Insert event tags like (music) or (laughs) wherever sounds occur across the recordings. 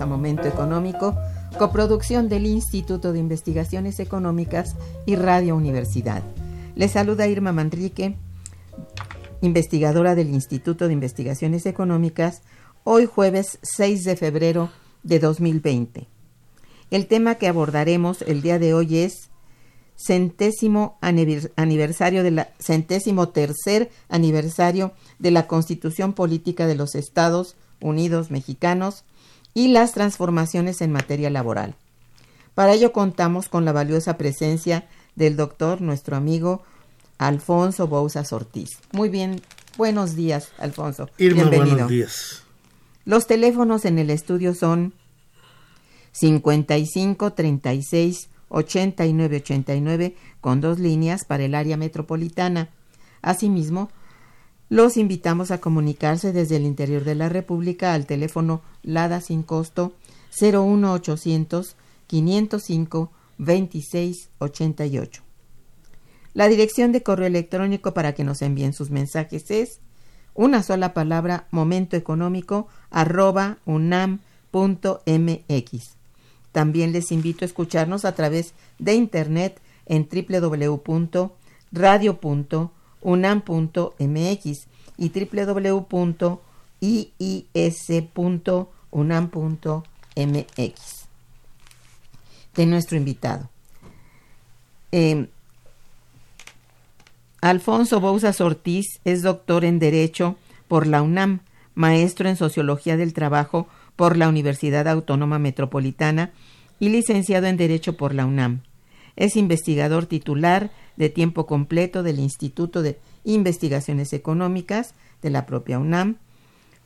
A Momento Económico, coproducción del Instituto de Investigaciones Económicas y Radio Universidad. Les saluda Irma Manrique, investigadora del Instituto de Investigaciones Económicas, hoy jueves 6 de febrero de 2020. El tema que abordaremos el día de hoy es centésimo aniversario de centésimo tercer aniversario de la Constitución Política de los Estados Unidos Mexicanos y las transformaciones en materia laboral. Para ello contamos con la valiosa presencia del doctor, nuestro amigo Alfonso Bouzas Ortiz. Muy bien, buenos días, Alfonso. Bienvenido. buenos días. Los teléfonos en el estudio son 55 36 89 89 con dos líneas para el área metropolitana. Asimismo, los invitamos a comunicarse desde el interior de la República al teléfono LADA sin costo 01800 505 2688. La dirección de correo electrónico para que nos envíen sus mensajes es una sola palabra momento económico arroba unam.mx. También les invito a escucharnos a través de internet en www.radio.unam.mx y www.iis.unam.mx de nuestro invitado. Em, Alfonso Bouzas Ortiz es doctor en Derecho por la UNAM, maestro en Sociología del Trabajo por la Universidad Autónoma Metropolitana y licenciado en Derecho por la UNAM. Es investigador titular de tiempo completo del Instituto de Investigaciones Económicas de la propia UNAM.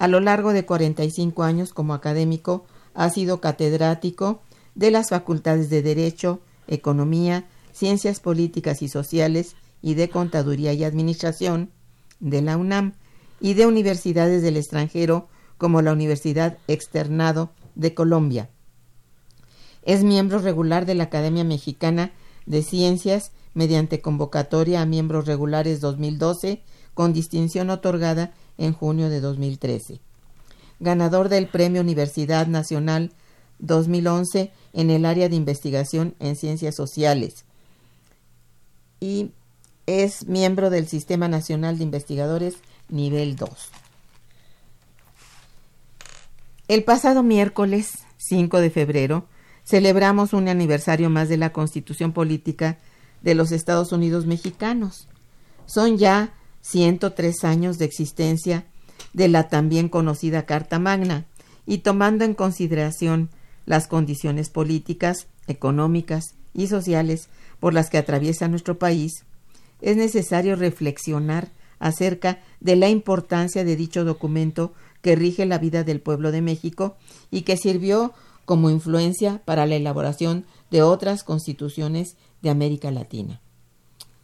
A lo largo de 45 años como académico ha sido catedrático de las facultades de Derecho, Economía, Ciencias Políticas y Sociales y de Contaduría y Administración de la UNAM y de universidades del extranjero como la Universidad Externado de Colombia. Es miembro regular de la Academia Mexicana de Ciencias mediante convocatoria a miembros regulares 2012 con distinción otorgada en junio de 2013. Ganador del Premio Universidad Nacional 2011 en el área de investigación en ciencias sociales y es miembro del Sistema Nacional de Investigadores nivel 2. El pasado miércoles 5 de febrero celebramos un aniversario más de la Constitución Política de los Estados Unidos Mexicanos. Son ya 103 años de existencia de la también conocida Carta Magna y tomando en consideración las condiciones políticas, económicas y sociales por las que atraviesa nuestro país, es necesario reflexionar acerca de la importancia de dicho documento que rige la vida del pueblo de México y que sirvió como influencia para la elaboración de otras constituciones de América Latina.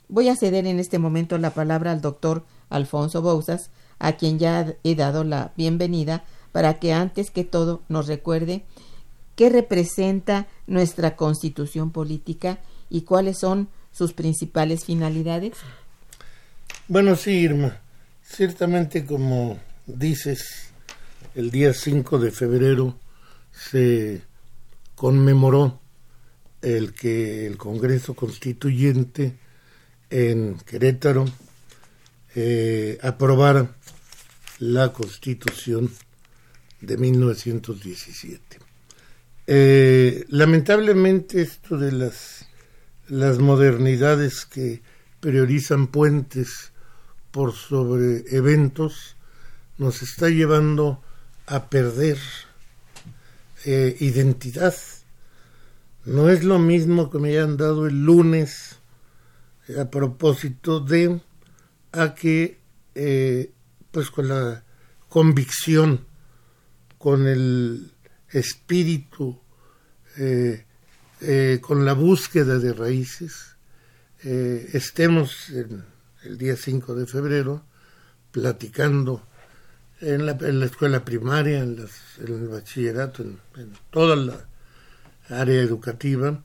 Voy a ceder en este momento la palabra al doctor Alfonso Bouzas, a quien ya he dado la bienvenida, para que antes que todo nos recuerde qué representa nuestra constitución política y cuáles son sus principales finalidades. Bueno, sí, Irma. Ciertamente, como dices, el día 5 de febrero se conmemoró el que el Congreso Constituyente en Querétaro eh, aprobara la Constitución de 1917. Eh, lamentablemente esto de las, las modernidades que priorizan puentes por sobre eventos nos está llevando a perder eh, identidad. No es lo mismo que me hayan dado el lunes a propósito de a que eh, pues con la convicción con el espíritu eh, eh, con la búsqueda de raíces estemos en el día 5 de febrero platicando en la, en la escuela primaria, en, el bachillerato, en, en, toda la área educativa,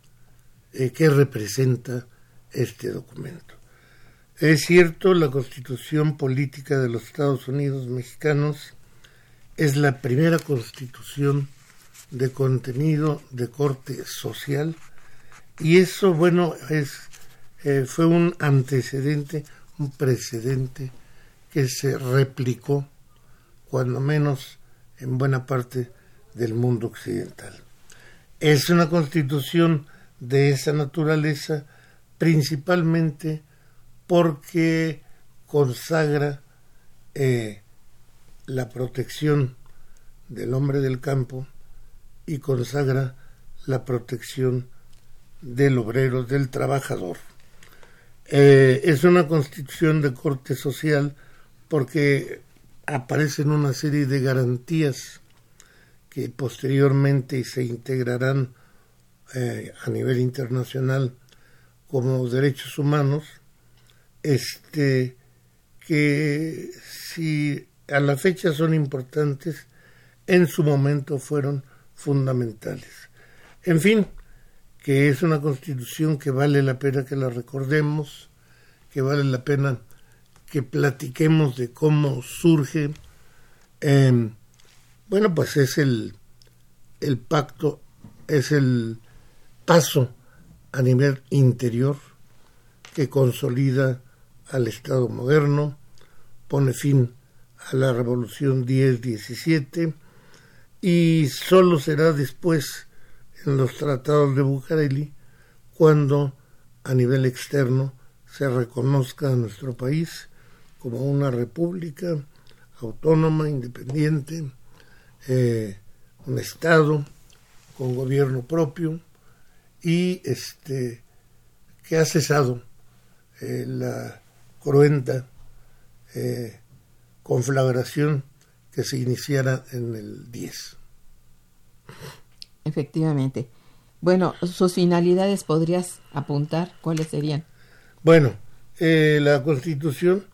qué representa este documento. Es cierto, la constitución política de los Estados Unidos mexicanos es la primera constitución de contenido de corte social y eso, bueno, es, eh, fue un antecedente, un precedente que se replicó, cuando menos en buena parte del mundo occidental. Es una constitución de esa naturaleza principalmente porque consagra eh, la protección del hombre del campo y consagra la protección del obrero, del trabajador. Eh, es una constitución de corte social porque aparecen una serie de garantías que posteriormente se integrarán eh, a nivel internacional como derechos humanos, este, que si a la fecha son importantes, en su momento fueron fundamentales. En fin, que es una constitución que vale la pena que la recordemos, que vale la pena que platiquemos de cómo surge. Em, bueno, pues es el, el pacto, es el paso a nivel interior que consolida al Estado moderno, pone fin a la Revolución 10-17 y solo será después en los tratados de Bucareli cuando a nivel externo se reconozca a nuestro país como una república autónoma, independiente, eh, un Estado con gobierno propio y este que ha cesado eh, la cruenta eh, conflagración que se iniciara en el 10. Efectivamente. Bueno, sus finalidades podrías apuntar, ¿cuáles serían? Bueno, eh, la Constitución,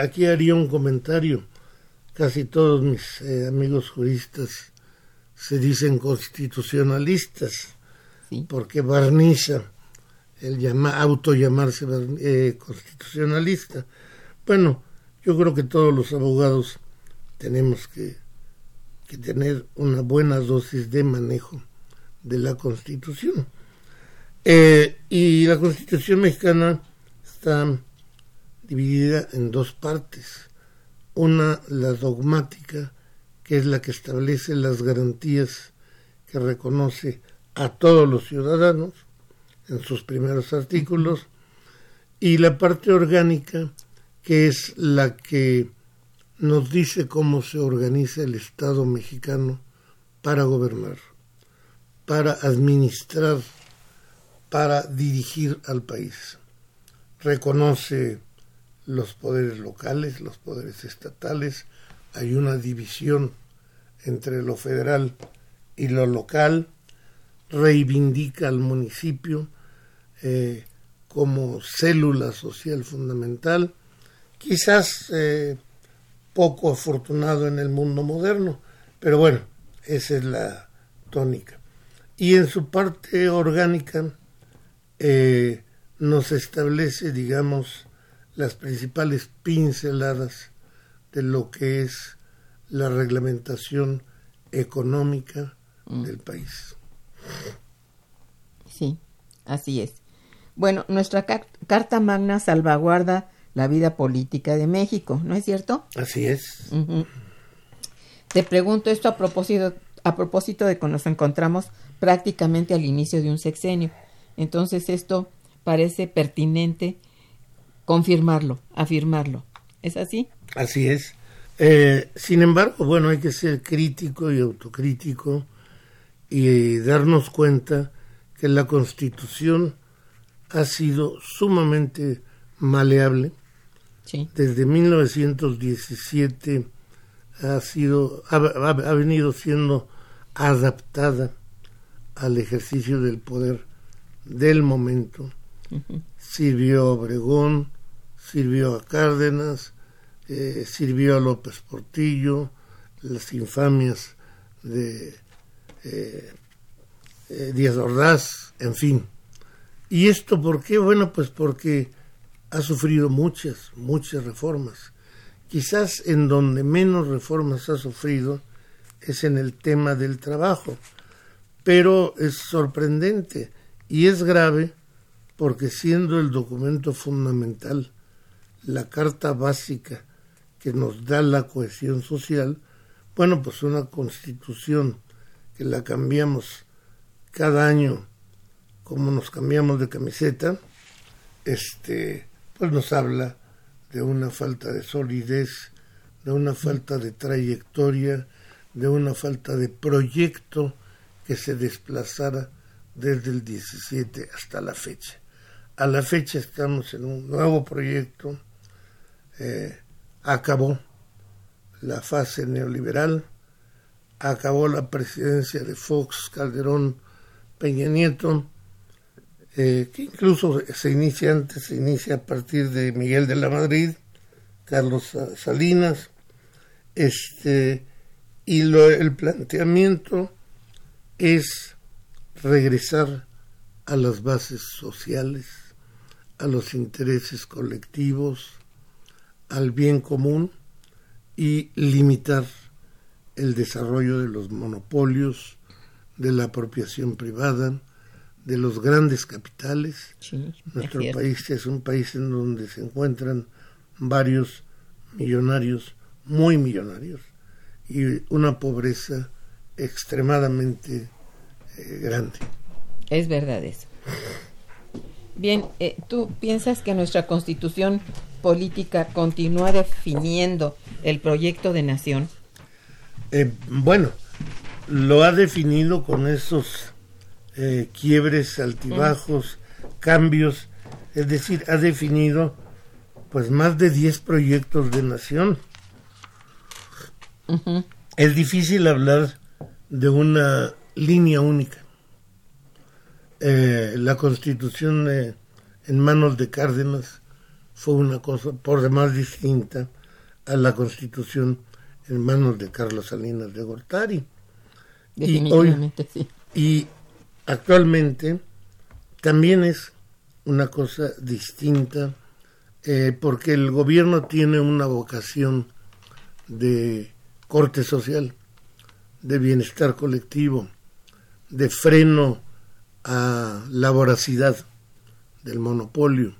aquí haría un comentario. Casi todos mis amigos juristas se dicen constitucionalistas, porque barniza el llama, auto llamarse eh, constitucionalista. Bueno, yo creo que todos los abogados tenemos que, que tener una buena dosis de manejo de la Constitución. Eh, y la Constitución mexicana está dividida en dos partes. Una, la dogmática, que es la que establece las garantías que reconoce a todos los ciudadanos en sus primeros artículos, y la parte orgánica, que es la que nos dice cómo se organiza el Estado mexicano para gobernar, para administrar, para dirigir al país. Reconoce los poderes locales, los poderes estatales, hay una división entre lo federal y lo local, reivindica al municipio eh, como célula social fundamental, quizás eh, poco afortunado en el mundo moderno, pero bueno, esa es la tónica. Y en su parte orgánica eh, nos establece, digamos, las principales pinceladas de lo que es la reglamentación económica mm. del país. Sí, así es. Bueno, nuestra Carta Magna salvaguarda la vida política de México, ¿no es cierto? Así es. Te pregunto esto a propósito, a propósito de que nos encontramos prácticamente al inicio de un sexenio. Entonces esto parece pertinente confirmarlo, afirmarlo. ¿Es así? Así es. Eh, sin embargo, bueno, hay que ser crítico y autocrítico y darnos cuenta que la Constitución ha sido sumamente maleable. Desde 1917 ha sido ha, venido siendo adaptada al ejercicio del poder del momento. Sirvió a Obregón, sirvió a Cárdenas, eh, sirvió a López Portillo, las infamias de eh, eh, Díaz Ordaz, en fin. ¿Y esto por qué? Bueno, pues porque ha sufrido muchas, muchas reformas. Quizás en donde menos reformas ha sufrido es en el tema del trabajo, pero es sorprendente y es grave porque siendo el documento fundamental, la carta básica que nos da la cohesión social, bueno, pues una constitución que la cambiamos cada año como nos cambiamos de camiseta, este, pues nos habla de una falta de solidez, de una falta de trayectoria, de una falta de proyecto que se desplazara desde el 17 hasta la fecha. A la fecha estamos en un nuevo proyecto, eh, acabó la fase neoliberal, acabó la presidencia de Fox, Calderón, Peña Nieto, eh, que incluso se inicia antes, se inicia a partir de Miguel de la Madrid, Carlos Salinas, este, y lo, el planteamiento es regresar a las bases sociales, a los intereses colectivos, al bien común y limitar el desarrollo de los monopolios, de la apropiación privada, de los grandes capitales. Nuestro país es un país en donde se encuentran varios millonarios, muy millonarios, y una pobreza extremadamente eh, grande. Es verdad eso. Bien, eh, ¿tú piensas que nuestra constitución política continúa definiendo el proyecto de nación? Eh, bueno, lo ha definido con esos eh, quiebres, altibajos, cambios, es decir, ha definido pues más de 10 proyectos de nación. Es difícil hablar de una línea única. Eh, la constitución en manos de Cárdenas fue una cosa por demás distinta a la constitución en manos de Carlos Salinas de Gortari. Definitivamente, y sí. Y actualmente también es una cosa distinta eh, porque el gobierno tiene una vocación de corte social, de bienestar colectivo, de freno a la voracidad del monopolio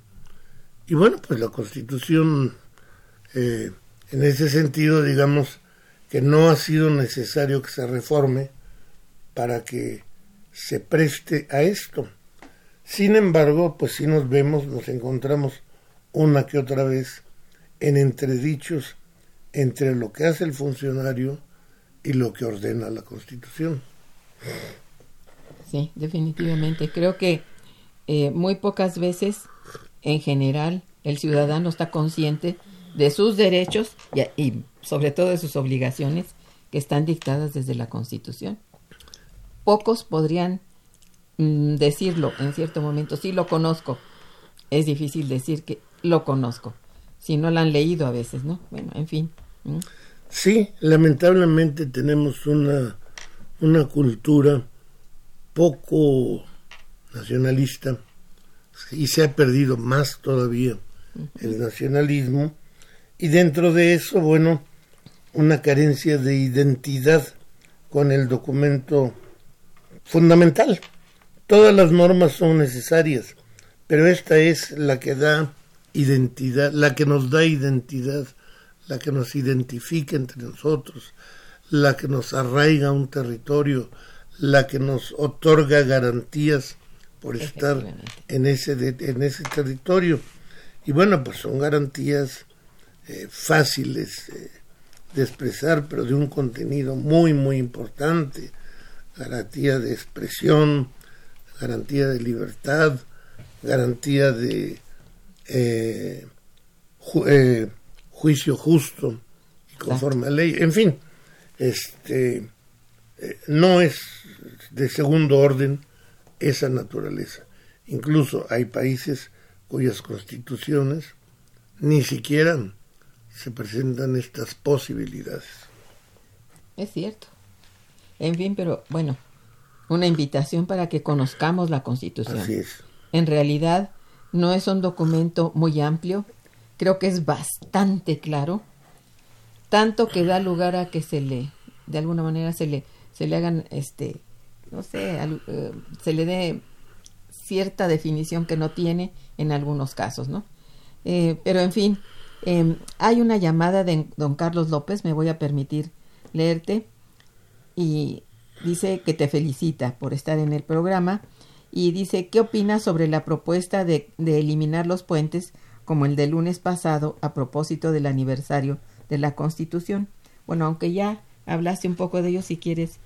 y bueno, pues la Constitución, eh, en ese sentido, digamos que no ha sido necesario que se reforme para que se preste a esto. Sin embargo, pues si nos vemos, nos encontramos una que otra vez en entredichos entre lo que hace el funcionario y lo que ordena la Constitución. Sí, definitivamente. Creo que eh, muy pocas veces en general el ciudadano está consciente de sus derechos y, sobre todo de sus obligaciones que están dictadas desde la Constitución. Pocos podrían mm, decirlo en cierto momento, sí lo conozco. Es difícil decir que lo conozco, si no lo han leído a veces, ¿no? Bueno, en fin. Sí, lamentablemente tenemos una, una cultura poco nacionalista y se ha perdido más todavía el nacionalismo y dentro de eso, bueno, una carencia de identidad con el documento fundamental. Todas las normas son necesarias, pero esta es la que da identidad, la que nos da identidad, la que nos identifica entre nosotros, la que nos arraiga un territorio, la que nos otorga garantías por estar en ese, en ese territorio. Y bueno, pues son garantías eh, fáciles eh, de expresar, pero de un contenido muy, muy importante. Garantía de expresión, garantía de libertad, garantía de eh, juicio justo y conforme a ley. En fin, este no es de segundo orden esa naturaleza. Incluso hay países cuyas constituciones ni siquiera se presentan estas posibilidades. Es cierto. En fin, pero bueno, una invitación para que conozcamos la Constitución. Así es. En realidad no es un documento muy amplio, creo que es bastante claro, tanto que da lugar a que se le, de alguna manera se le, se le hagan, este, no sé, eh, se le dé cierta definición que no tiene en algunos casos, ¿no? Eh, pero en fin, em, hay una llamada de don Carlos López, me voy a permitir leerte, y dice que te felicita por estar en el programa y dice, ¿qué opinas sobre la propuesta de, de eliminar los puentes como el del lunes pasado a propósito del aniversario de la Constitución? Bueno, aunque ya hablaste un poco de ello, si quieres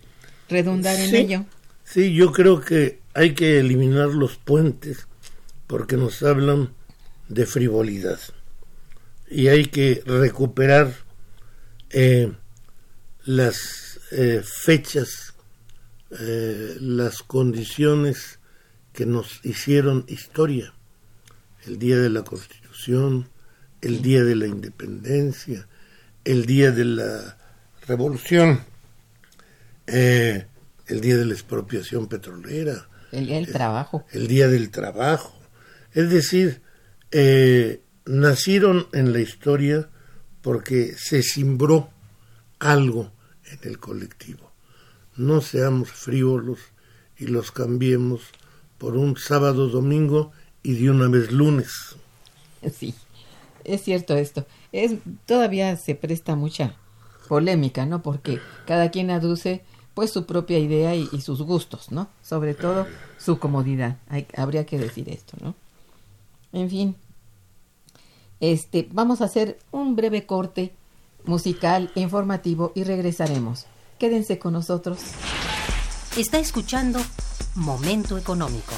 redundar en ello. Sí, yo creo que hay que eliminar los puentes porque nos hablan de frivolidad y hay que recuperar eh, las eh, fechas, eh, las condiciones que nos hicieron historia. El día de la Constitución, el día de la Independencia, el día de la Revolución, el día de la expropiación petrolera. El día del trabajo. El día del trabajo. Es decir, eh, nacieron en la historia porque se simbró algo en el colectivo. No seamos frívolos y los cambiemos por un sábado, domingo y de una vez lunes. (laughs) Sí, es cierto esto. Es, todavía se presta mucha polémica, ¿no? Porque cada quien aduce pues su propia idea y, sus gustos, ¿no? Sobre todo su comodidad. habría que decir esto, ¿no? En fin, este, vamos a hacer un breve corte musical informativo y regresaremos. Quédense con nosotros. Está escuchando Momento Económico.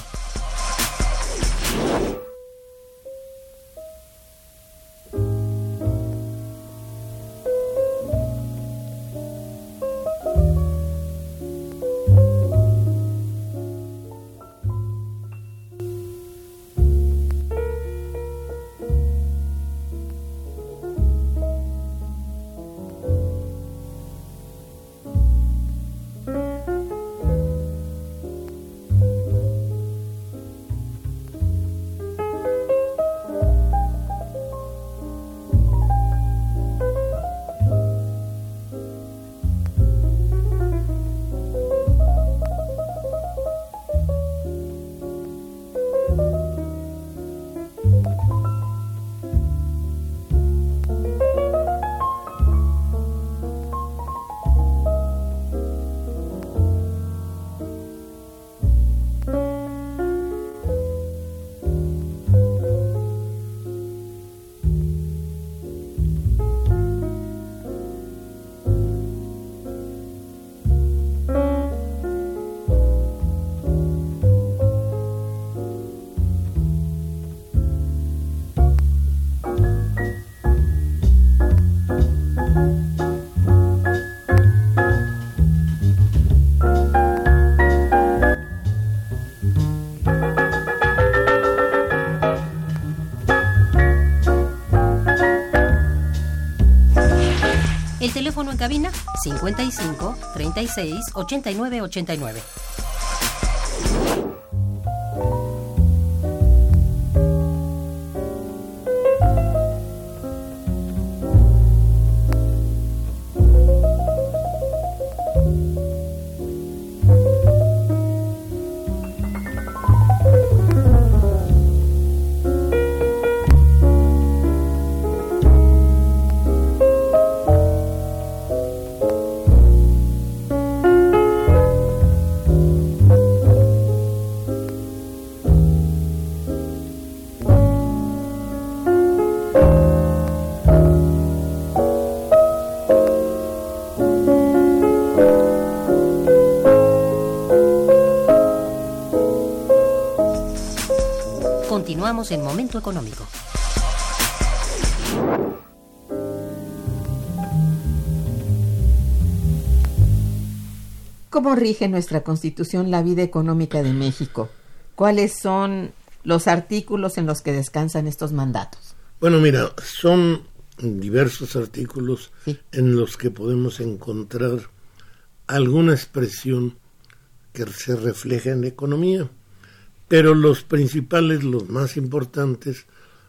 Cabina 55 36 89 89. En Momento Económico. ¿Cómo rige nuestra Constitución la vida económica de México? ¿Cuáles son los artículos en los que descansan estos mandatos? Bueno, mira, son diversos artículos en los que podemos encontrar alguna expresión que se refleja en la economía pero los principales, los más importantes,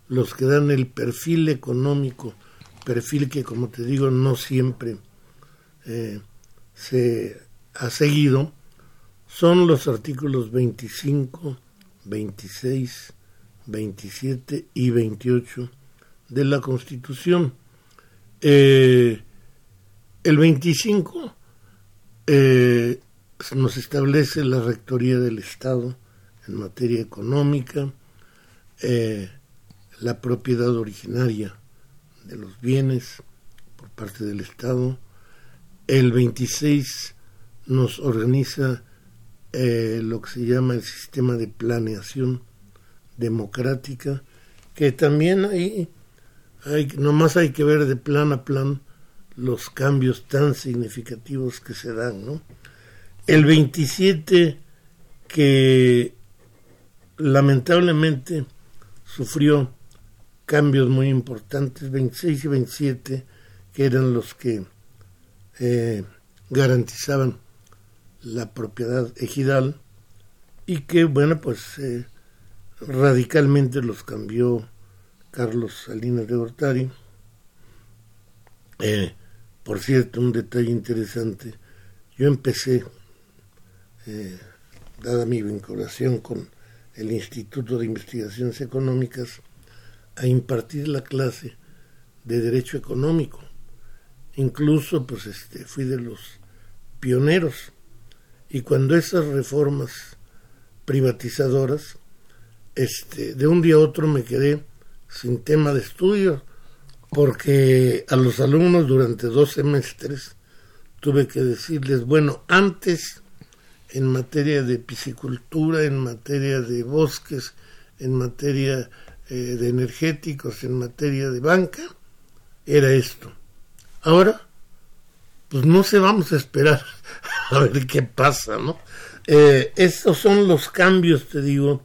los que dan el perfil económico, perfil que como te digo no siempre eh, se ha seguido, son los artículos 25, 26, 27 y 28 de la Constitución. Eh, el 25 eh, nos establece la Rectoría del Estado, en materia económica, eh, la propiedad originaria de los bienes por parte del Estado. El 26 nos organiza eh, lo que se llama el sistema de planeación democrática, que también hay, hay, nomás hay que ver de plan a plan los cambios tan significativos que se dan, ¿no? El 27 que lamentablemente sufrió cambios muy importantes, 26 y 27, que eran los que eh, garantizaban la propiedad ejidal y que, bueno, pues eh, radicalmente los cambió Carlos Salinas de Gortari. Eh, por cierto, un detalle interesante, yo empecé, dada mi vinculación con el Instituto de Investigaciones Económicas a impartir la clase de Derecho Económico. Incluso pues este, fui de los pioneros. Y cuando esas reformas privatizadoras, este, de un día a otro me quedé sin tema de estudio, porque a los alumnos durante dos semestres tuve que decirles, bueno, antes en materia de piscicultura, en materia de bosques, en materia eh, de energéticos, en materia de banca, era esto. Ahora, pues no se vamos a esperar (laughs) a ver qué pasa, ¿no? Eh, estos son los cambios, te digo,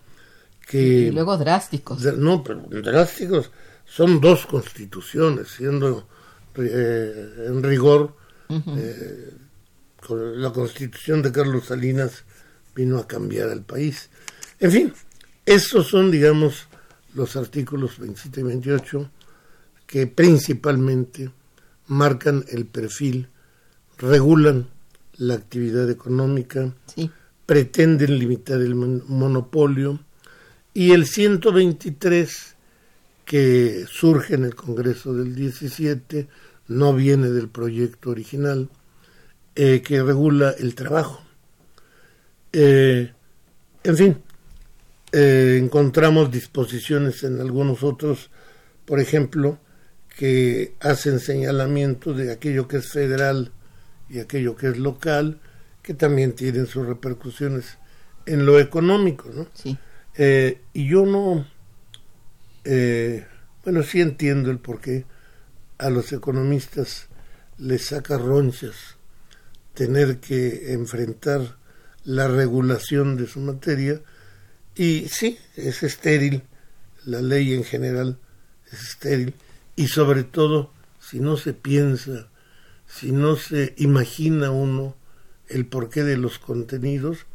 que... Y luego drásticos. no, pero drásticos son dos constituciones, siendo eh, en rigor la constitución de Carlos Salinas vino a cambiar al país. En fin, esos son, digamos, los artículos 27 y 28 que principalmente marcan el perfil, regulan la actividad económica, pretenden limitar el monopolio y el 123 que surge en el Congreso del 17 no viene del proyecto original, eh, que regula el trabajo. Eh, en fin, eh, encontramos disposiciones en algunos otros, por ejemplo, que hacen señalamiento de aquello que es federal y aquello que es local, que también tienen sus repercusiones en lo económico, ¿no? Sí. y yo no, bueno, sí entiendo el por qué a los economistas les saca ronchas tener que enfrentar la regulación de su materia y sí, es estéril, la ley en general es estéril y sobre todo si no se piensa, si no se imagina uno el porqué de los contenidos,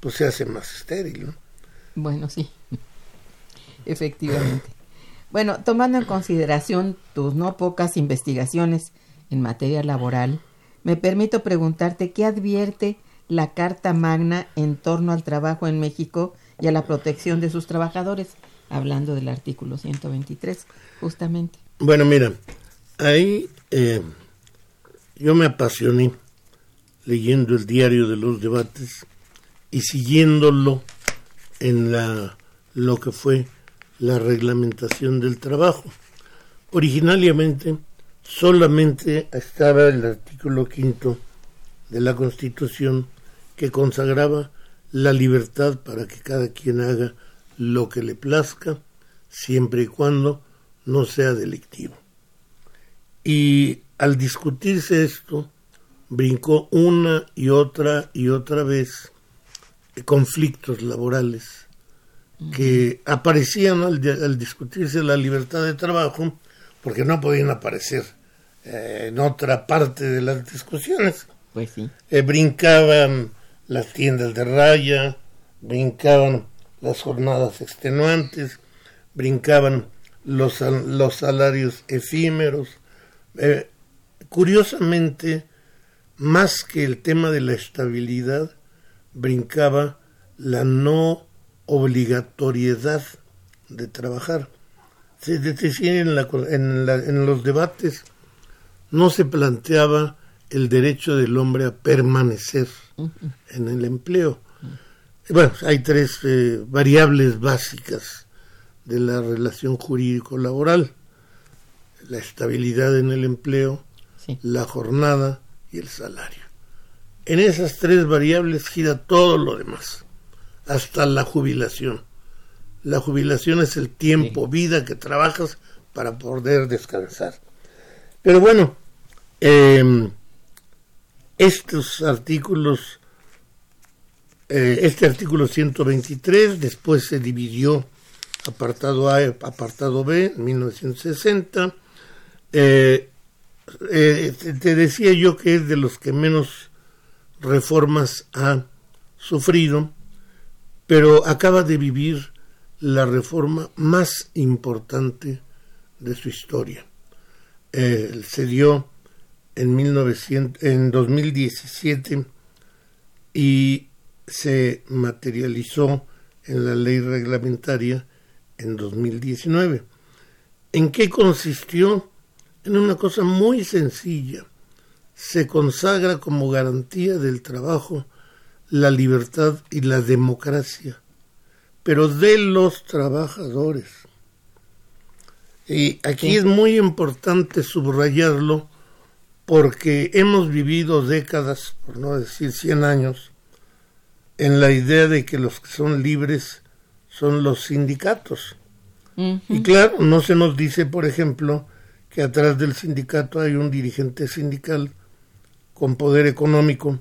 pues se hace más estéril, ¿no? Bueno, sí, efectivamente. Bueno, tomando en consideración tus no pocas investigaciones en materia laboral, me permito preguntarte qué advierte la Carta Magna en torno al trabajo en México y a la protección de sus trabajadores, hablando del artículo 123, justamente. Bueno, mira, ahí eh, yo me apasioné leyendo el diario de los debates y siguiéndolo en la, lo que fue la reglamentación del trabajo. Originariamente solamente estaba el artículo quinto de la Constitución que consagraba la libertad para que cada quien haga lo que le plazca, siempre y cuando no sea delictivo. Y al discutirse esto, brincó una y otra y otra vez conflictos laborales que aparecían al, discutirse la libertad de trabajo porque no podían aparecer eh, en otra parte de las discusiones. Pues sí. Eh, brincaban las tiendas de raya, brincaban las jornadas extenuantes, brincaban los, los salarios efímeros. Eh, curiosamente, más que el tema de la estabilidad, brincaba la no obligatoriedad de trabajar. Es decir, en, en, los debates no se planteaba el derecho del hombre a permanecer en el empleo. Bueno, hay tres eh, variables básicas de la relación jurídico-laboral. La estabilidad en el empleo, la jornada y el salario. En esas tres variables gira todo lo demás, hasta la jubilación. La jubilación es el tiempo, vida que trabajas para poder descansar. Pero bueno, em, estos artículos, eh, este artículo 123 después se dividió apartado A, apartado B, en 1960. Eh, eh, te decía yo que es de los que menos reformas ha sufrido, pero acaba de vivir la reforma más importante de su historia. Se dio en, 1900, en 2017 y se materializó en la ley reglamentaria en 2019. ¿En qué consistió? en una cosa muy sencilla. Se consagra como garantía del trabajo la libertad y la democracia, pero de los trabajadores. Y aquí es muy importante subrayarlo porque hemos vivido décadas, por no decir cien años, en la idea de que los que son libres son los sindicatos. Y claro, no se nos dice, por ejemplo, que atrás del sindicato hay un dirigente sindical con poder económico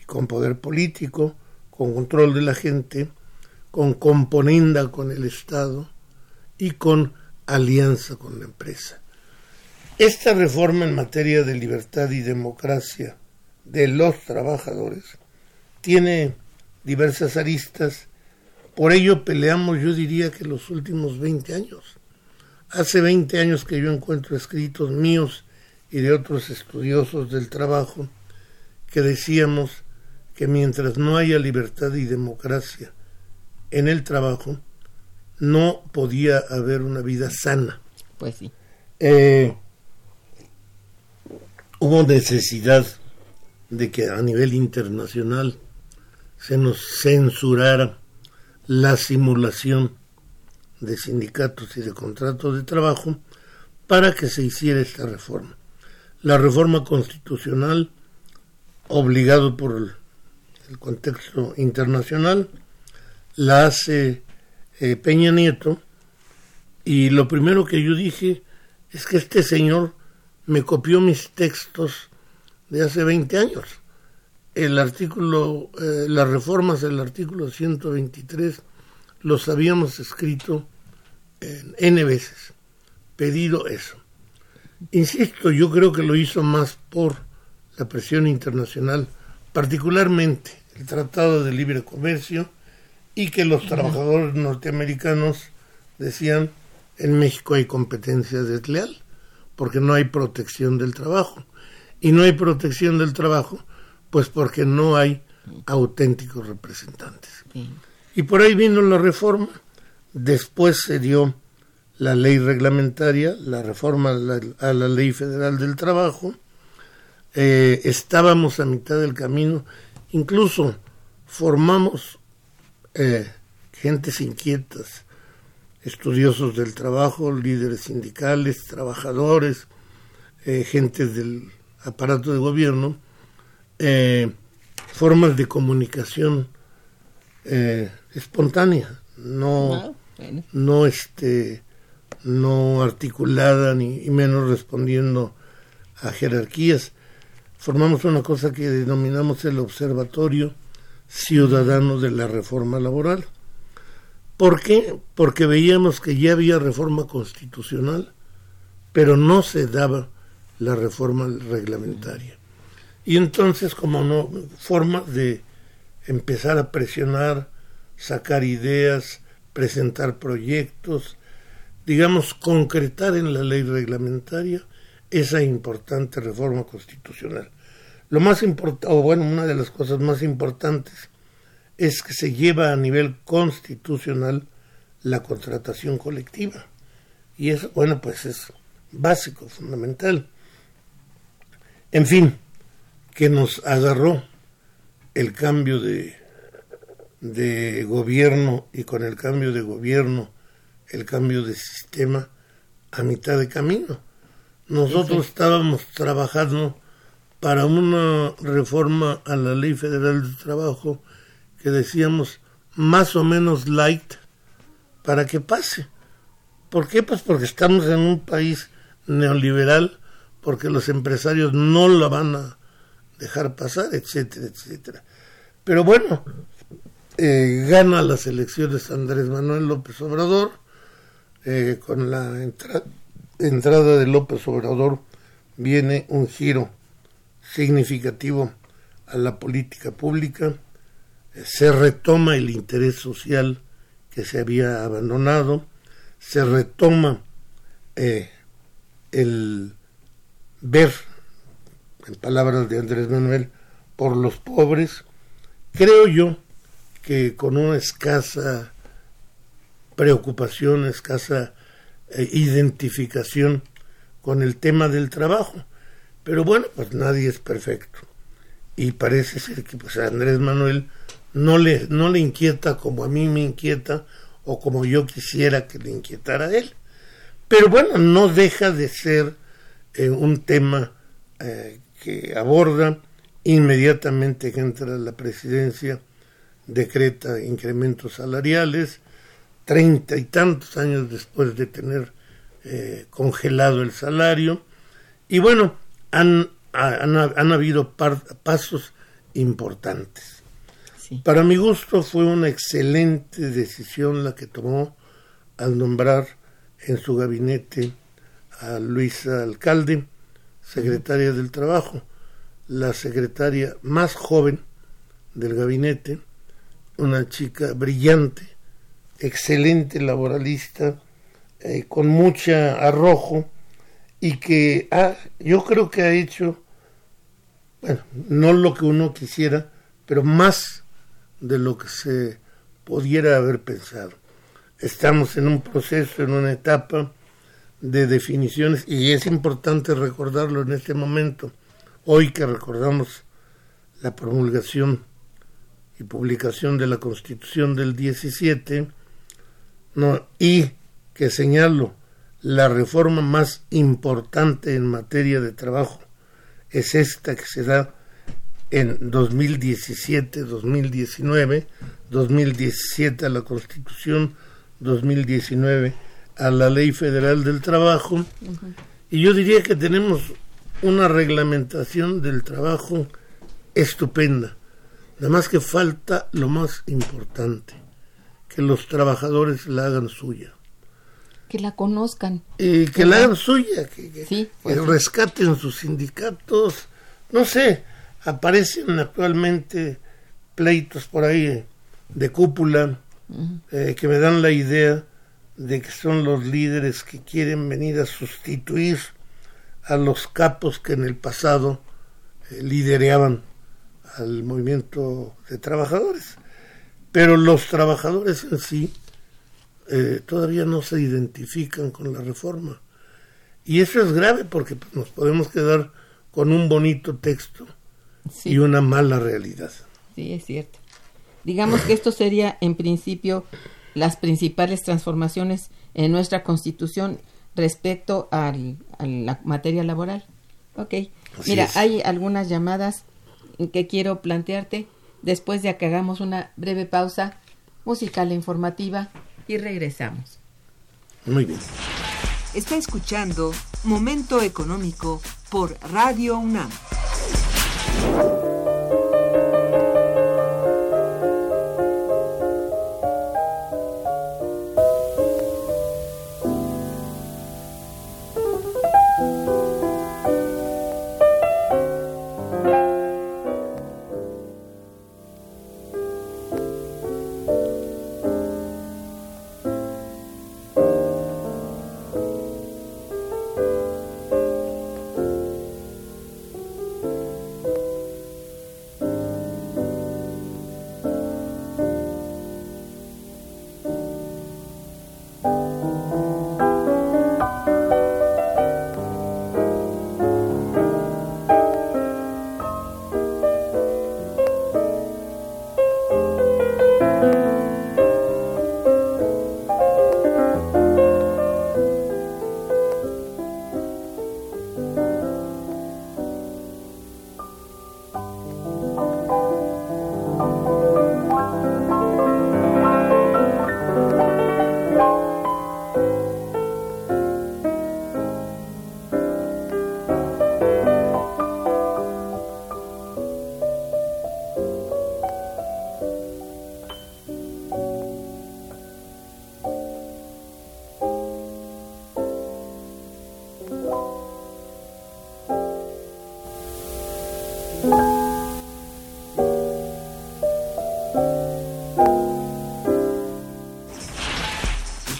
y con poder político, con control de la gente, con componenda con el Estado y con alianza con la empresa. Esta reforma en materia de libertad y democracia de los trabajadores tiene diversas aristas, por ello peleamos yo diría que los últimos 20 años Hace 20 años que yo encuentro escritos míos y de otros estudiosos del trabajo que decíamos que mientras no haya libertad y democracia en el trabajo, no podía haber una vida sana. Pues sí. Eh, hubo necesidad de que a nivel internacional se nos censurara la simulación de sindicatos y de contratos de trabajo para que se hiciera esta reforma. La reforma constitucional, obligado por el, contexto internacional, la hace eh, Peña Nieto y lo primero que yo dije es que este señor me copió mis textos de hace 20 años. El artículo, eh, las reformas del artículo 123 los habíamos escrito N veces pedido eso. Insisto, yo creo que lo hizo más por la presión internacional, particularmente el Tratado de Libre Comercio, y que los trabajadores norteamericanos decían, en México hay competencia desleal, porque no hay protección del trabajo. Y no hay protección del trabajo, pues porque no hay auténticos representantes. Y por ahí vino la reforma, después se dio la ley reglamentaria, la reforma a la, ley federal del trabajo, eh, estábamos a mitad del camino, incluso formamos eh, gentes inquietas, estudiosos del trabajo, líderes sindicales, trabajadores, eh, gentes del aparato de gobierno, formas de comunicación espontánea, no, ah, no este no articulada ni menos respondiendo a jerarquías. Formamos una cosa que denominamos el Observatorio Ciudadano de la Reforma Laboral. ¿Por qué? Porque veíamos que ya había reforma constitucional, pero no se daba la reforma reglamentaria. Y entonces, como no, forma de empezar a presionar, sacar ideas, presentar proyectos, digamos, concretar en la ley reglamentaria esa importante reforma constitucional. Lo más importante, o bueno, una de las cosas más importantes es que se lleva a nivel constitucional la contratación colectiva. Y eso, bueno, pues es básico, fundamental. En fin, que nos agarró el cambio de, de gobierno y con el cambio de gobierno el cambio de sistema a mitad de camino. Nosotros estábamos trabajando para una reforma a la Ley Federal del Trabajo que decíamos más o menos light para que pase. ¿Por qué? Pues porque estamos en un país neoliberal, porque los empresarios no la van a dejar pasar, etcétera, etcétera. Pero bueno, eh, gana las elecciones Andrés Manuel López Obrador, eh, con la entrada de López Obrador viene un giro significativo a la política pública, se retoma el interés social que se había abandonado, se retoma eh, el ver, en palabras de Andrés Manuel, por los pobres, creo yo que con una escasa preocupación, escasa eh, identificación con el tema del trabajo. Pero bueno, pues nadie es perfecto. Y parece ser que pues Andrés Manuel no le, no le inquieta como a mí me inquieta o como yo quisiera que le inquietara a él. Pero bueno, no deja de ser eh, un tema eh, que aborda inmediatamente que entra la presidencia, decreta incrementos salariales, treinta y tantos años después de tener eh, congelado el salario. Y bueno, han, han, habido pasos importantes. Para mi gusto fue una excelente decisión la que tomó al nombrar en su gabinete a Luisa Alcalde, secretaria del Trabajo, la secretaria más joven del gabinete, una chica brillante, excelente laboralista, eh, con mucha arrojo y que ha, yo creo que ha hecho, bueno, no lo que uno quisiera, pero más de lo que se pudiera haber pensado. Estamos en un proceso, en una etapa de definiciones y es importante recordarlo en este momento, hoy que recordamos la promulgación y publicación de la Constitución del 17, no, y que señalo, la reforma más importante en materia de trabajo es esta que se da en 2017, 2019, 2017 a la Constitución, 2019 a la Ley Federal del Trabajo. Y yo diría que tenemos una reglamentación del trabajo estupenda. Nada más que falta lo más importante, que los trabajadores la hagan suya. Que la conozcan. Y que la hagan suya, que, pues rescaten sus sindicatos, no sé, aparecen actualmente pleitos por ahí de cúpula eh, que me dan la idea de que son los líderes que quieren venir a sustituir a los capos que en el pasado eh, lidereaban al movimiento de trabajadores. Pero los trabajadores en sí eh, todavía no se identifican con la reforma. Y eso es grave porque pues, nos podemos quedar con un bonito texto y una mala realidad. Sí, es cierto. Digamos que esto sería en principio las principales transformaciones en nuestra constitución respecto a la materia laboral. Ok. Mira, hay algunas llamadas que quiero plantearte después de que hagamos una breve pausa musical e informativa y regresamos. Muy bien. Está escuchando Momento Económico por Radio UNAM. Thank you.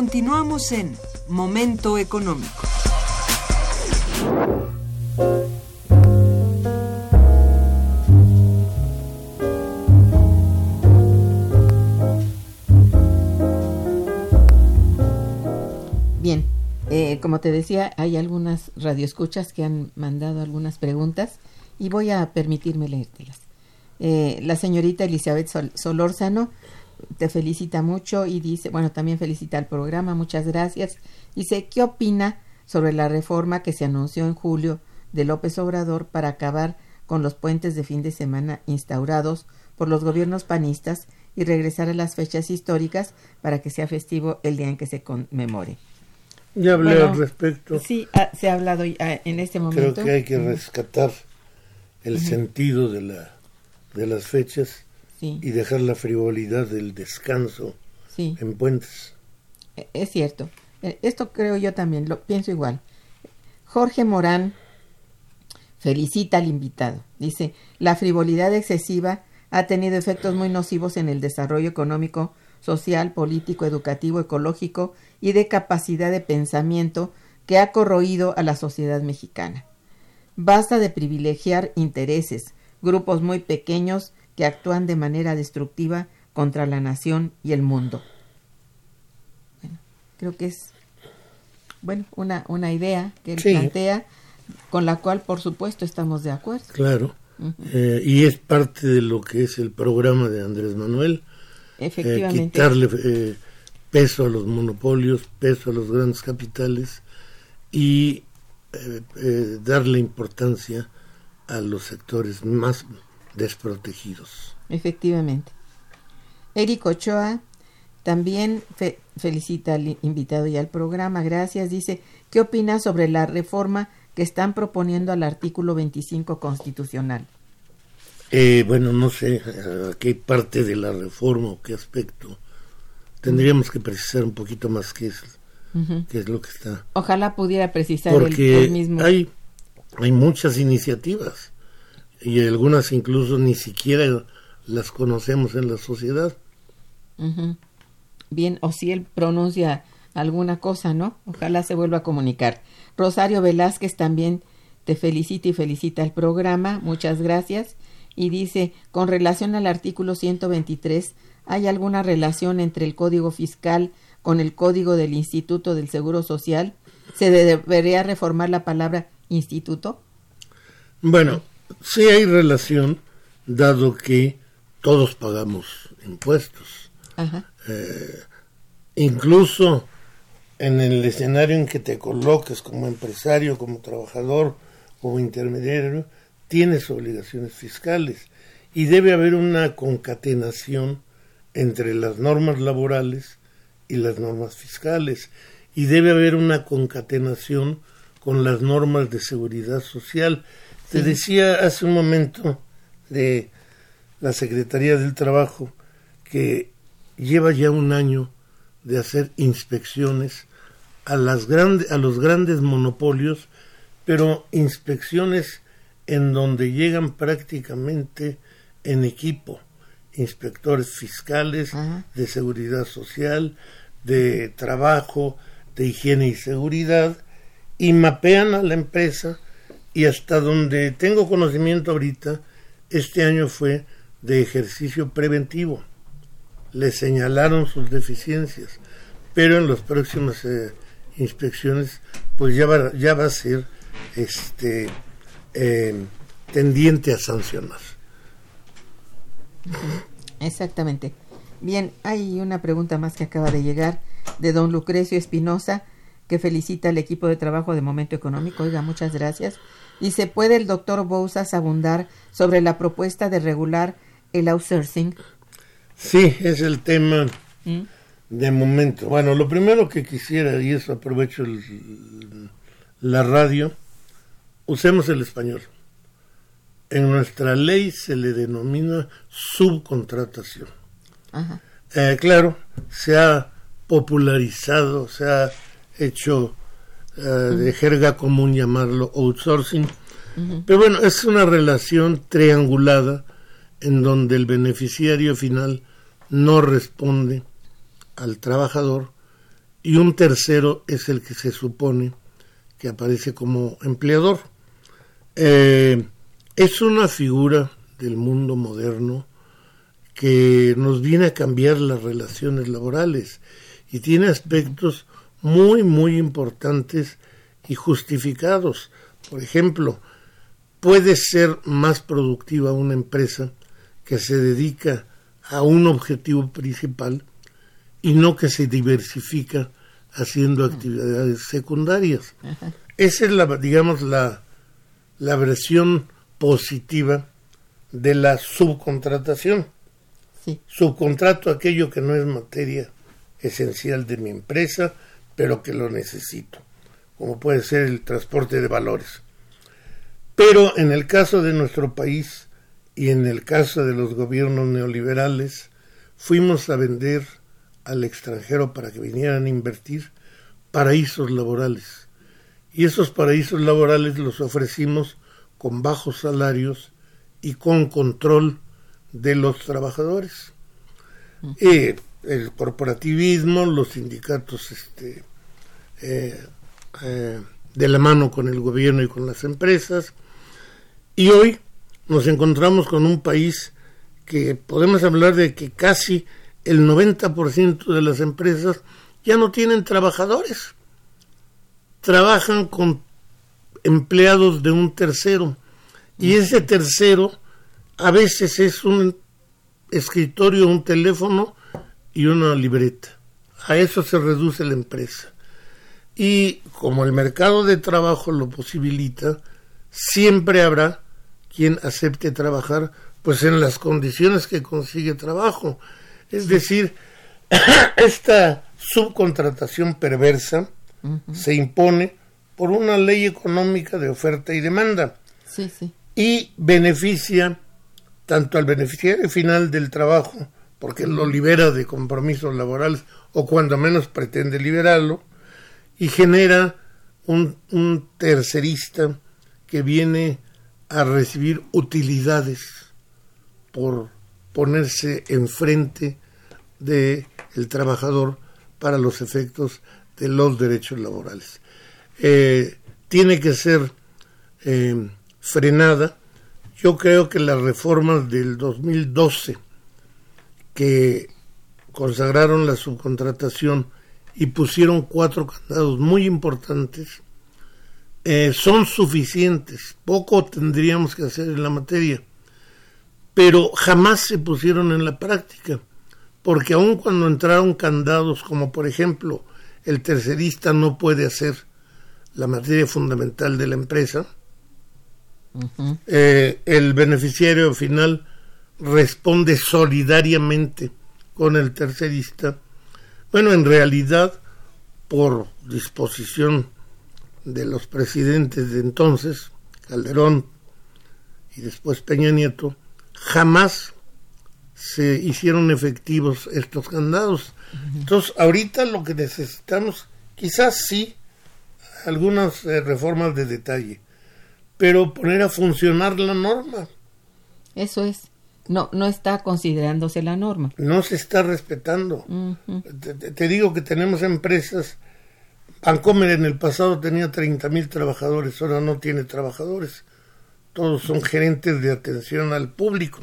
Continuamos en Momento Económico. Bien, eh, como te decía, hay algunas radioescuchas que han mandado algunas preguntas y voy a permitirme leértelas. Eh, la señorita Elizabeth Solórzano te felicita mucho y dice, bueno, también felicita al programa, muchas gracias. Dice, ¿qué opina sobre la reforma que se anunció en julio de López Obrador para acabar con los puentes de fin de semana instaurados por los gobiernos panistas y regresar a las fechas históricas para que sea festivo el día en que se conmemore? Ya hablé al respecto. Sí, ah, se ha hablado ah, en este momento. Creo que hay que rescatar el sentido de, la, de las fechas y dejar la frivolidad del descanso en puentes. E, es cierto. E, esto creo yo también, lo pienso igual. Jorge Morán felicita al invitado. Dice, la frivolidad excesiva ha tenido efectos muy nocivos en el desarrollo económico, social, político, educativo, ecológico y de capacidad de pensamiento que ha corroído a la sociedad mexicana. Basta de privilegiar intereses, grupos muy pequeños que actúan de manera destructiva contra la nación y el mundo. Bueno, creo que es bueno, una, una idea que él plantea con la cual por supuesto estamos de acuerdo. Claro. Eh, y es parte de lo que es el programa de Andrés Manuel. Eh, Efectivamente. quitarle eh, peso a los monopolios, peso a los grandes capitales y darle importancia a los sectores más desprotegidos. Efectivamente. Eric Ochoa también felicita al invitado y al programa. Gracias. Dice, ¿qué opina sobre la reforma que están proponiendo al artículo 25 constitucional? Eh, bueno, no sé a qué parte de la reforma o qué aspecto. Tendríamos que precisar un poquito más qué es, qué es lo que está. Ojalá pudiera precisar Porque el, mismo. Hay, hay muchas iniciativas y algunas incluso ni siquiera las conocemos en la sociedad. Bien, o si él pronuncia alguna cosa, ¿no? Ojalá se vuelva a comunicar. Rosario Velázquez también te felicita y felicita el programa, muchas gracias. Y dice, con relación al artículo 123, ¿hay alguna relación entre el Código Fiscal con el Código del Instituto del Seguro Social? ¿Se debería reformar la palabra instituto? Bueno, sí hay relación, dado que todos pagamos impuestos. Eh, incluso en el escenario en que te coloques como empresario, como trabajador, como intermediario, tienes obligaciones fiscales y debe haber una concatenación entre las normas laborales y las normas fiscales y debe haber una concatenación con las normas de seguridad social. Te decía hace un momento de la Secretaría del Trabajo que lleva ya un año de hacer inspecciones a, las grandes, a los grandes monopolios, pero inspecciones en donde llegan prácticamente en equipo, inspectores fiscales, de seguridad social, de trabajo, de higiene y seguridad, y mapean a la empresa y hasta donde tengo conocimiento ahorita, este año fue de ejercicio preventivo. Le señalaron sus deficiencias, pero en las próximas eh, inspecciones pues ya va, ya va a ser este eh, tendiente a sancionar. Exactamente. Bien, hay una pregunta más que acaba de llegar de don Lucrecio Espinosa, que felicita al equipo de trabajo de Momento Económico. Oiga, muchas gracias. Y se puede el doctor Bousas abundar sobre la propuesta de regular el outsourcing. Sí, es el tema. ¿Mm? De momento. Bueno, lo primero que quisiera, y eso aprovecho la radio, usemos el español. En nuestra ley se le denomina subcontratación. Eh, claro, se ha popularizado, se ha hecho eh, de jerga común llamarlo outsourcing. Pero bueno, es una relación triangulada en donde el beneficiario final no responde al trabajador y un tercero es el que se supone que aparece como empleador. Eh, es una figura del mundo moderno que nos viene a cambiar las relaciones laborales y tiene aspectos muy, muy importantes y justificados. Por ejemplo, puede ser más productiva una empresa que se dedica a un objetivo principal y no que se diversifica haciendo actividades secundarias. Esa es la, digamos, la, la versión positiva de la subcontratación. Subcontrato aquello que no es materia esencial de mi empresa, pero que lo necesito, como puede ser el transporte de valores. Pero en el caso de nuestro país y en el caso de los gobiernos neoliberales, fuimos a vender al extranjero para que vinieran a invertir paraísos laborales y esos paraísos laborales los ofrecimos con bajos salarios y con control de los trabajadores. y el corporativismo, los sindicatos este, eh, eh, de la mano con el gobierno y con las empresas. Y hoy nos encontramos con un país que podemos hablar de que casi el 90% de las empresas ya no tienen trabajadores. Trabajan con empleados de un tercero. Y ese tercero a veces es un escritorio, un teléfono y una libreta. A eso se reduce la empresa. Y como el mercado de trabajo lo posibilita, siempre habrá quien acepte trabajar pues en las condiciones que consigue trabajo. Es decir, (clears throat) esta subcontratación perversa se impone por una ley económica de oferta y demanda. Y beneficia tanto al beneficiario final del trabajo, porque lo libera de compromisos laborales, o cuando menos pretende liberarlo, y genera un, tercerista que viene a recibir utilidades por ponerse enfrente del el trabajador para los efectos de los derechos laborales. Eh, tiene que ser eh, frenada. Yo creo que las reformas del 2012 que consagraron la subcontratación y pusieron cuatro candados muy importantes, eh, son suficientes. Poco tendríamos que hacer en la materia, pero jamás se pusieron en la práctica, porque aun cuando entraron candados como por ejemplo el tercerista no puede hacer la materia fundamental de la empresa, eh, el beneficiario final responde solidariamente con el tercerista, bueno, en realidad, por disposición de los presidentes de entonces, Calderón y después Peña Nieto, jamás se hicieron efectivos estos candados. Entonces, ahorita lo que necesitamos, quizás sí, algunas eh, reformas de detalle, pero poner a funcionar la norma. Eso es no, no está considerándose la norma. No se está respetando. te, digo que tenemos empresas. Ancomer en el pasado tenía 30 mil trabajadores, ahora no tiene trabajadores. Todos son gerentes de atención al público.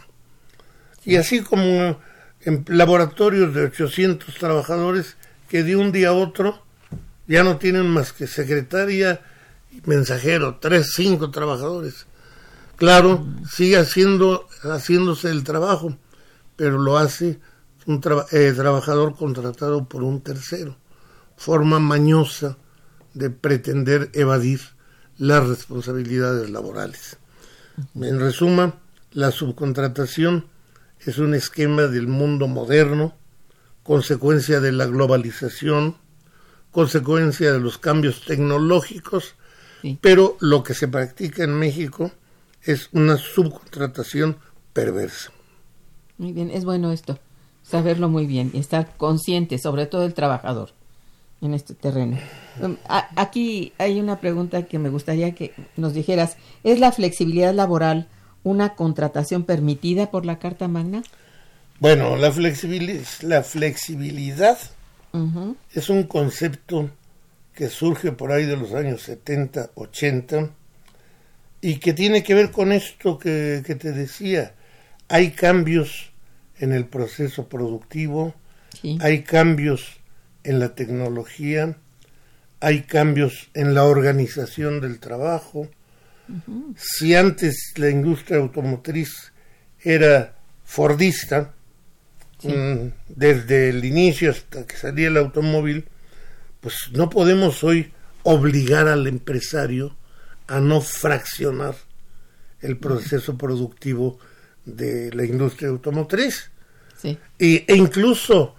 Y así como en laboratorios de 800 trabajadores que de un día a otro ya no tienen más que secretaria y mensajero, tres, cinco trabajadores. Claro, sigue haciendo, haciéndose el trabajo, pero lo hace un eh, trabajador contratado por un tercero. Forma mañosa de pretender evadir las responsabilidades laborales. En resuma, la subcontratación es un esquema del mundo moderno, consecuencia de la globalización, consecuencia de los cambios tecnológicos, pero lo que se practica en México es una subcontratación perversa. Muy bien, es bueno esto, saberlo muy bien y estar consciente, sobre todo el trabajador, en este terreno. Um, aquí hay una pregunta que me gustaría que nos dijeras. ¿Es la flexibilidad laboral una contratación permitida por la Carta Magna? Bueno, la, la flexibilidad es un concepto que surge por ahí de los años 70, 80 y que tiene que ver con esto que, te decía. Hay cambios en el proceso productivo, hay cambios en la tecnología, hay cambios en la organización del trabajo. Si antes la industria automotriz era fordista, mm, desde el inicio hasta que salía el automóvil, pues no podemos hoy obligar al empresario a no fraccionar el proceso productivo de la industria automotriz. Y, e incluso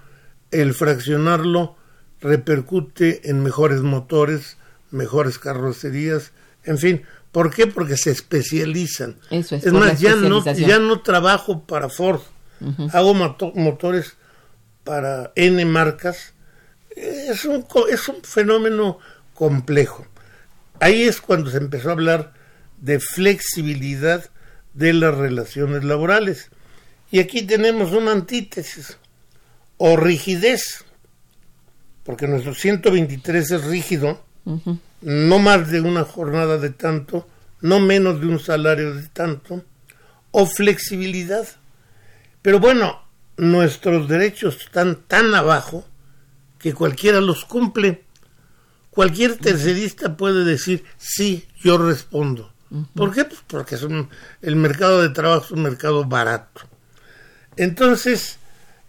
el fraccionarlo repercute en mejores motores, mejores carrocerías, en fin. ¿Por qué? Porque se especializan. es, más, ya no, ya no trabajo para Ford, hago motores para N marcas. Es un, es un fenómeno complejo ahí es cuando se empezó a hablar de flexibilidad de las relaciones laborales. Y aquí tenemos una antítesis, o rigidez, porque nuestro 123 es rígido, no más de una jornada de tanto, no menos de un salario de tanto, o flexibilidad. Pero bueno, nuestros derechos están tan abajo que cualquiera los cumple. Cualquier tercerista puede decir, sí, yo respondo. ¿Por qué? Pues porque es el mercado de trabajo es un mercado barato. Entonces,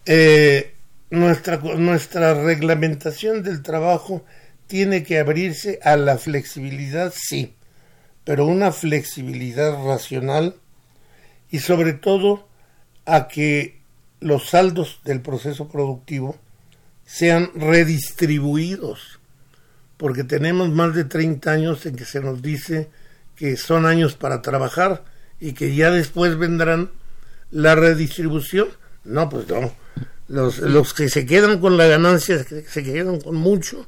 eh, nuestra, nuestra reglamentación del trabajo tiene que abrirse a la flexibilidad, sí, pero una flexibilidad racional y sobre todo a que los saldos del proceso productivo sean redistribuidos, porque tenemos más de 30 años en que se nos dice que son años para trabajar y que ya después vendrán la redistribución. No, pues no. Los, los que se quedan con la ganancia se quedan con mucho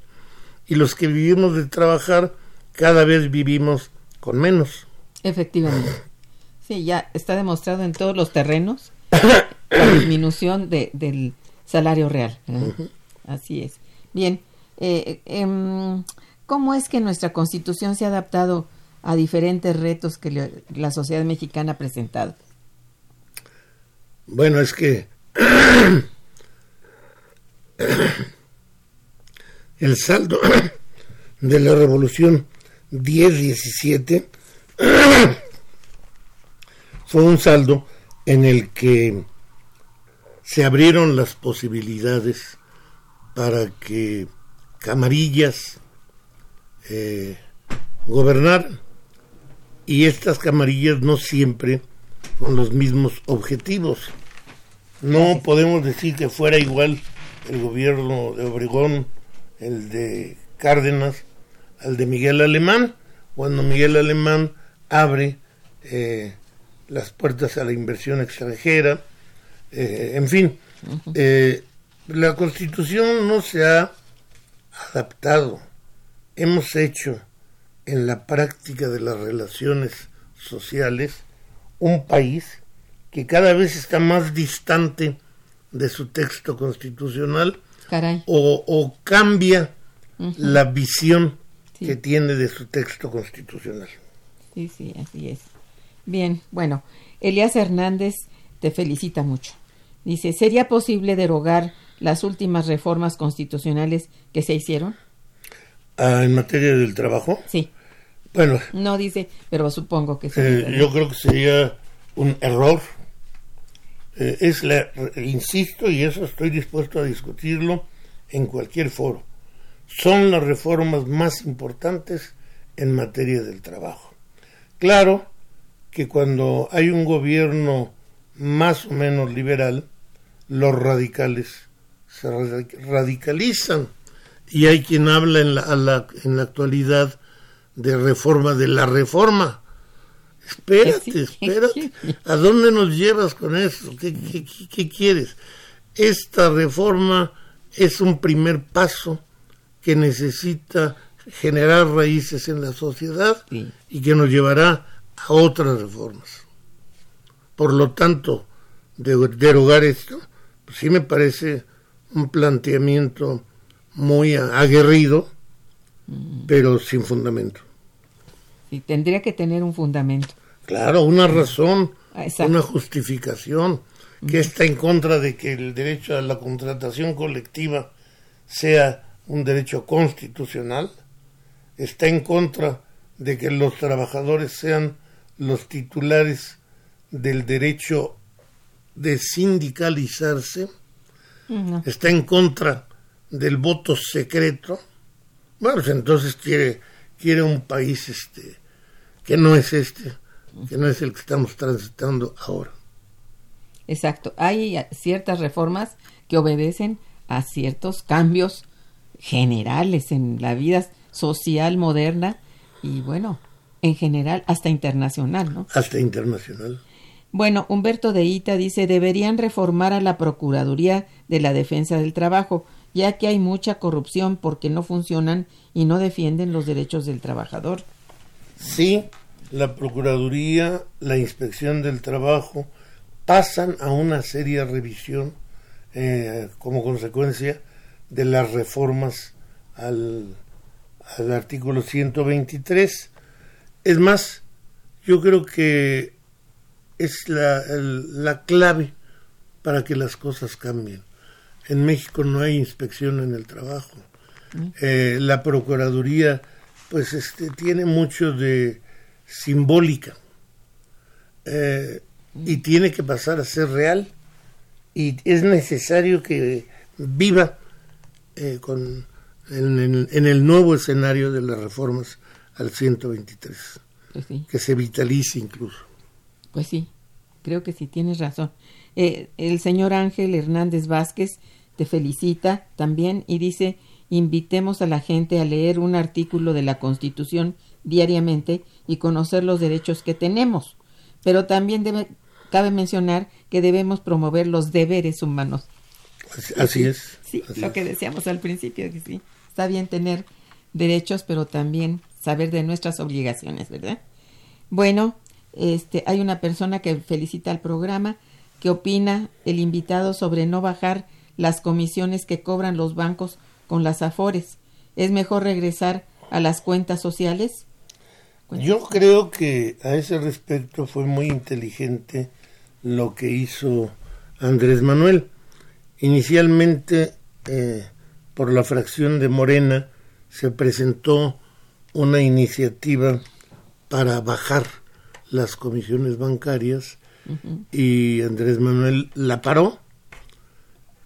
y los que vivimos de trabajar cada vez vivimos con menos. Efectivamente. (coughs) Sí, ya está demostrado en todos los terrenos (coughs) la disminución de, del salario real. Así es. Bien, eh, em, ¿cómo es que nuestra constitución se ha adaptado a diferentes retos que la sociedad mexicana ha presentado? Bueno, es que (coughs) el saldo (coughs) de la revolución 10-17 (coughs) fue un saldo en el que se abrieron las posibilidades para que camarillas eh, gobernaran y estas camarillas no siempre con los mismos objetivos. No podemos decir que fuera igual el gobierno de Obregón, el de Cárdenas, al de Miguel Alemán, cuando Miguel Alemán abre eh, las puertas a la inversión extranjera, eh, en fin, eh, la constitución no se ha adaptado. Hemos hecho en la práctica de las relaciones sociales un país que cada vez está más distante de su texto constitucional O, cambia la visión que tiene de su texto constitucional. Sí, sí, así es. Bien, bueno, Elías Hernández te felicita mucho. Dice, ¿sería posible derogar las últimas reformas constitucionales que se hicieron? Ah, ¿En materia del trabajo? Sí. Bueno. No dice, pero supongo que sí. Eh, yo creo que sería un error. Eh, es la, insisto, y eso estoy dispuesto a discutirlo en cualquier foro. Son las reformas más importantes en materia del trabajo. Claro que cuando hay un gobierno más o menos liberal, los radicales se radicalizan y hay quien habla en la, en la actualidad de reforma de la reforma. Espérate, espérate. (laughs) ¿A dónde nos llevas con eso? ¿Qué, qué, quieres? Esta reforma es un primer paso que necesita generar raíces en la sociedad y que nos llevará a otras reformas. Por lo tanto, de, derogar esto, pues sí me parece un planteamiento muy aguerrido, pero sin fundamento. Y tendría que tener un fundamento. Claro, una razón, una justificación que está en contra de que el derecho a la contratación colectiva sea un derecho constitucional, está en contra de que los trabajadores sean los titulares del derecho de sindicalizarse, está en contra del voto secreto, bueno, pues entonces quiere, quiere un país este, que no es este, que no es el que estamos transitando ahora. Exacto, hay ciertas reformas que obedecen a ciertos cambios generales en la vida social moderna y bueno, en general hasta internacional, ¿no? Hasta internacional. Bueno, Humberto de Ita dice, deberían reformar a la Procuraduría de la Defensa del Trabajo ya que hay mucha corrupción porque no funcionan y no defienden los derechos del trabajador. Sí, la Procuraduría, la Inspección del Trabajo pasan a una seria revisión eh, como consecuencia de las reformas al, al artículo 123. Es más, yo creo que es la, la clave para que las cosas cambien. En México no hay inspección en el trabajo. Mm. Eh, la Procuraduría, pues, este, tiene mucho de simbólica eh, y mm. tiene que pasar a ser real y es necesario que viva eh, con, en, el nuevo escenario de las reformas al 123, pues que se vitalice incluso. Pues sí, creo que sí, tienes razón. Eh, el señor Ángel Hernández Vázquez te felicita también y dice, invitemos a la gente a leer un artículo de la Constitución diariamente y conocer los derechos que tenemos. Pero también debe, cabe mencionar que debemos promover los deberes humanos. Así, es. Sí, lo que decíamos al principio, que sí, está bien tener derechos, pero también saber de nuestras obligaciones, ¿verdad? Bueno, este, hay una persona que felicita al programa, que opina el invitado sobre no bajar las comisiones que cobran los bancos con las afores. ¿Es mejor regresar a las cuentas sociales? Yo creo que a ese respecto fue muy inteligente lo que hizo Andrés Manuel. Inicialmente, eh, por la fracción de Morena, se presentó una iniciativa para bajar las comisiones bancarias y Andrés Manuel la paró.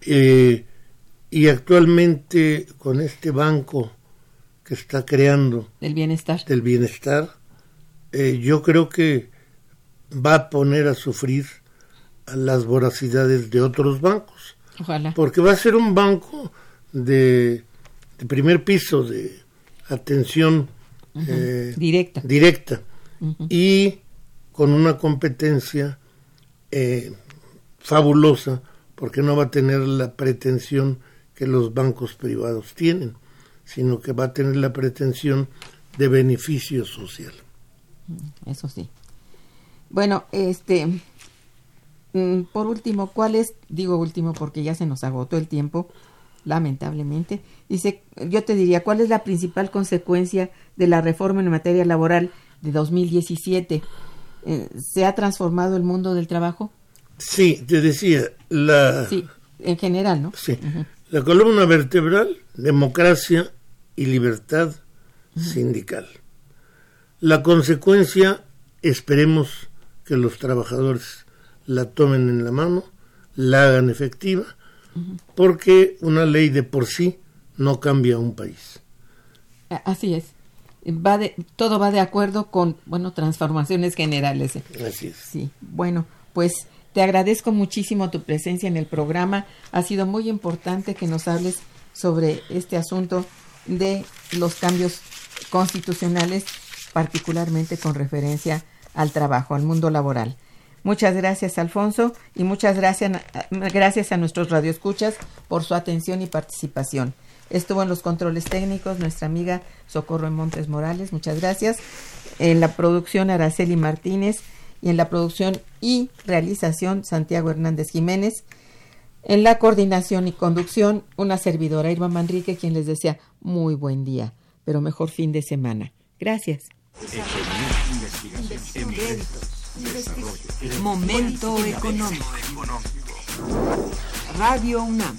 Eh, y actualmente con este banco que está creando del bienestar, del bienestar eh, yo creo que va a poner a sufrir a las voracidades de otros bancos. Ojalá. Porque va a ser un banco de, primer piso, de atención eh, directa. directa y con una competencia eh, fabulosa porque no va a tener la pretensión que los bancos privados tienen, sino que va a tener la pretensión de beneficio social. Mm, eso sí. Bueno, este, mm, por último, ¿cuál es, digo último porque ya se nos agotó el tiempo, lamentablemente, dice, yo te diría, ¿cuál es la principal consecuencia de la reforma en materia laboral de 2017? Eh, ¿Se ha transformado el mundo del trabajo? Sí, te decía, la... Sí, en general, ¿no? Sí. La columna vertebral, democracia y libertad sindical. La consecuencia, esperemos que los trabajadores la tomen en la mano, la hagan efectiva, porque una ley de por sí no cambia un país. Así es. Va de, todo va de acuerdo con, bueno, transformaciones generales. Así es. Sí, bueno, pues te agradezco muchísimo tu presencia en el programa. Ha sido muy importante que nos hables sobre este asunto de los cambios constitucionales, particularmente con referencia al trabajo, al mundo laboral. Muchas gracias, Alfonso, y muchas gracias, gracias a nuestros radioescuchas por su atención y participación. Estuvo en los controles técnicos nuestra amiga Socorro en Montes Morales, muchas gracias. En la producción Araceli Martínez y en la producción y realización Santiago Hernández Jiménez. En la coordinación y conducción, una servidora Irma Manrique, quien les desea muy buen día, pero mejor fin de semana. Gracias. Momento económico. Radio UNAM